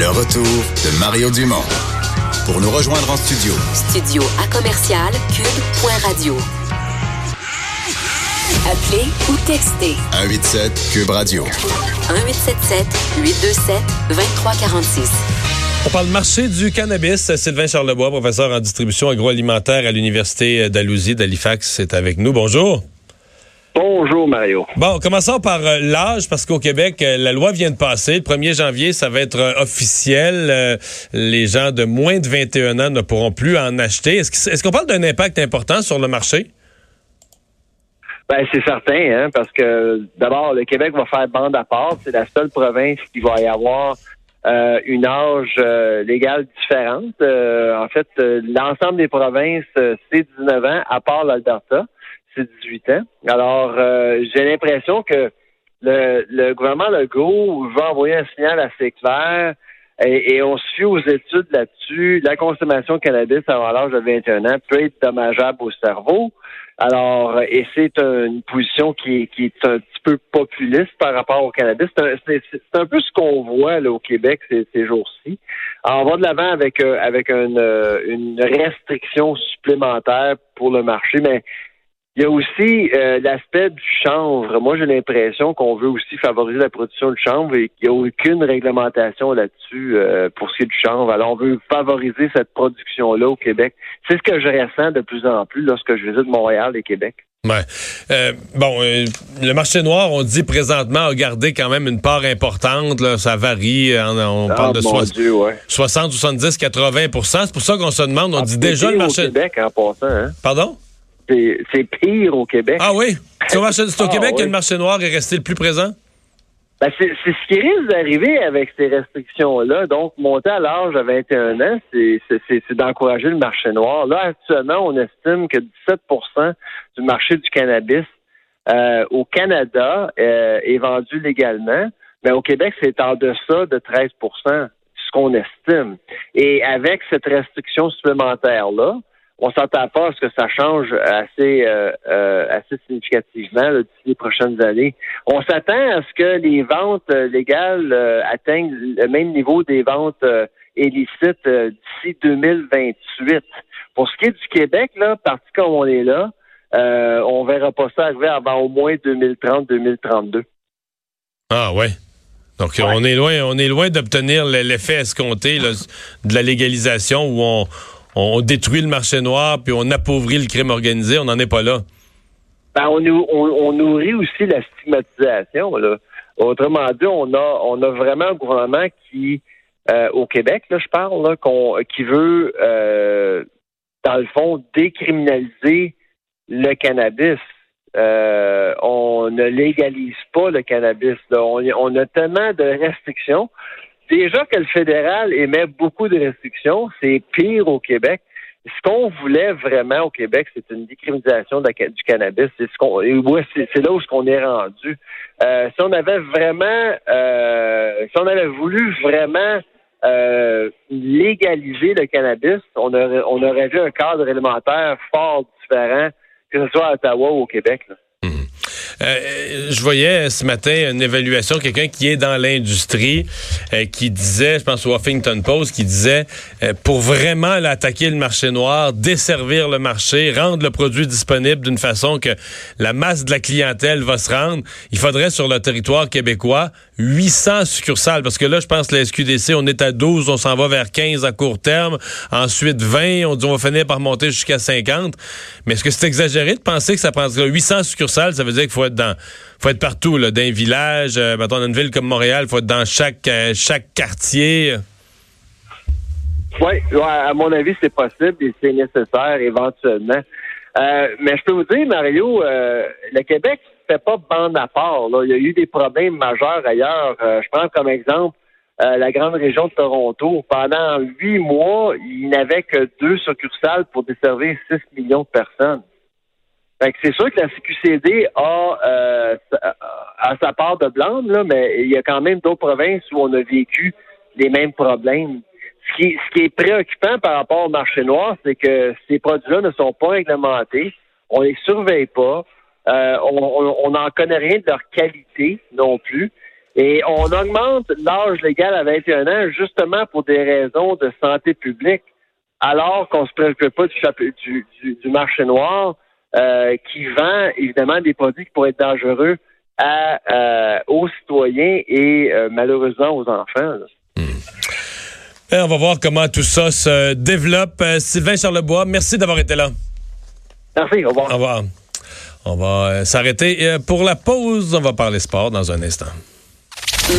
Le retour de Mario Dumont. Pour nous rejoindre en studio. Studio à commercial cube.radio. Appelez ou textez 187 Cube Radio. 1877 827 2346. On parle marché du cannabis. Sylvain Charlebois, professeur en distribution agroalimentaire à l'Université d'Alousie d'Halifax, est avec nous. Bonjour. Bonjour Mario. Bon, commençons par euh, l'âge, parce qu'au Québec, euh, la loi vient de passer. Le 1er janvier, ça va être euh, officiel. les gens de moins de 21 ans ne pourront plus en acheter. Est-ce qu'on parle d'un impact important sur le marché? Ben, c'est certain, hein, parce que d'abord, le Québec va faire bande à part. C'est la seule province qui va y avoir une âge légale différente. en fait, l'ensemble des provinces, c'est 19 ans, à part l'Alberta c'est 18 ans. Alors, euh, j'ai l'impression que le, le gouvernement Legault va envoyer un signal assez clair et, on suit aux études là-dessus. La consommation de cannabis avant l'âge de 21 ans peut être dommageable au cerveau. Alors, et c'est une position qui, qui, est un petit peu populiste par rapport au cannabis. C'est un, peu ce qu'on voit là, au Québec ces, ces jours-ci. On va de l'avant avec, euh, avec une, euh, une restriction supplémentaire pour le marché, mais il y a aussi euh, l'aspect du chanvre. Moi, j'ai l'impression qu'on veut aussi favoriser la production de chanvre et qu'il n'y a aucune réglementation là-dessus euh, pour ce qui est du chanvre. Alors, on veut favoriser cette production-là au Québec. C'est ce que je ressens de plus en plus lorsque je visite Montréal et Québec. Ouais. Euh, bon, le marché noir, on dit présentement, a gardé quand même une part importante. Là, ça varie. On, ah, parle de so Dieu, ouais. 60, 70, 80 C'est pour ça qu'on se demande. On ah, dit déjà le marché. Au Québec en passant. Hein? Pardon? C'est pire au Québec. Ah oui? C'est au, ah Québec que le marché noir est resté le plus présent? Ben, c'est ce qui risque d'arriver avec ces restrictions-là. Donc, monter à l'âge de 21 ans, c'est d'encourager le marché noir. Là, actuellement, on estime que 17% du marché du cannabis euh, au Canada euh, est vendu légalement. Mais au Québec, c'est en deçà de 13% ce qu'on estime. Et avec cette restriction supplémentaire-là, on s'entend pas à ce que ça change assez euh, euh, assez significativement d'ici les prochaines années. On s'attend à ce que les ventes euh, légales atteignent le même niveau des ventes illicites d'ici 2028. Pour ce qui est du Québec, là, parti comme on est là, on verra pas ça arriver avant au moins 2030-2032. Ah ouais. Donc on est loin, on est loin d'obtenir l'effet escompté de la légalisation où on on détruit le marché noir puis on appauvrit le crime organisé. On n'en est pas là. Ben, on, nourrit aussi la stigmatisation. Autrement dit, on a, vraiment un gouvernement qui, euh, au Québec, là, je parle, là, qui veut, euh, dans le fond, décriminaliser le cannabis. Euh, on ne légalise pas le cannabis. On, a tellement de restrictions déjà que le fédéral émet beaucoup de restrictions, c'est pire au Québec. Ce qu'on voulait vraiment au Québec, c'est une décriminalisation du cannabis. C'est ce qu'on, c'est là où ce qu'on est rendu. Euh, si on avait vraiment, euh, si on avait voulu vraiment euh, légaliser le cannabis, on aurait, on aurait vu un cadre élémentaire fort différent, que ce soit à Ottawa ou au Québec. Euh, je voyais ce matin une évaluation, quelqu'un qui est dans l'industrie, euh, qui disait, je pense au Huffington Post, qui disait, euh, pour vraiment attaquer le marché noir, desservir le marché, rendre le produit disponible d'une façon que la masse de la clientèle va se rendre, il faudrait sur le territoire québécois 800 succursales. Parce que là, je pense la SQDC, on est à 12, on s'en va vers 15 à court terme, ensuite 20, on dit on va finir par monter jusqu'à 50. Mais est-ce que c'est exagéré de penser que ça prendrait 800 succursales? Ça veut dire qu'il faut être dans, faut être partout, là, dans un village, euh, dans une ville comme Montréal, faut être dans chaque, euh, chaque quartier. Oui, à mon avis, c'est possible et c'est nécessaire éventuellement. Euh, mais je peux vous dire, Mario, le Québec fait pas bande à part. Il y a eu des problèmes majeurs ailleurs. je prends comme exemple la grande région de Toronto. Pendant huit mois, il n'avait que deux succursales pour desservir 6 millions de personnes c'est sûr que la CQCD a, euh, a sa part de blâme, là, mais il y a quand même d'autres provinces où on a vécu les mêmes problèmes. Ce qui, ce qui est préoccupant par rapport au marché noir, c'est que ces produits-là ne sont pas réglementés, on les surveille pas, euh, on n'en connaît rien de leur qualité non plus. Et on augmente l'âge légal à 21 ans justement pour des raisons de santé publique, alors qu'on se préoccupe pas du, du, marché noir euh, qui vend évidemment des produits qui pourraient être dangereux à, euh, aux citoyens et euh, malheureusement aux enfants. Hmm. Eh, on va voir comment tout ça se développe. Sylvain Charlebois, merci d'avoir été là. Merci, au revoir. Au revoir. On va s'arrêter. Pour la pause, on va parler sport dans un instant.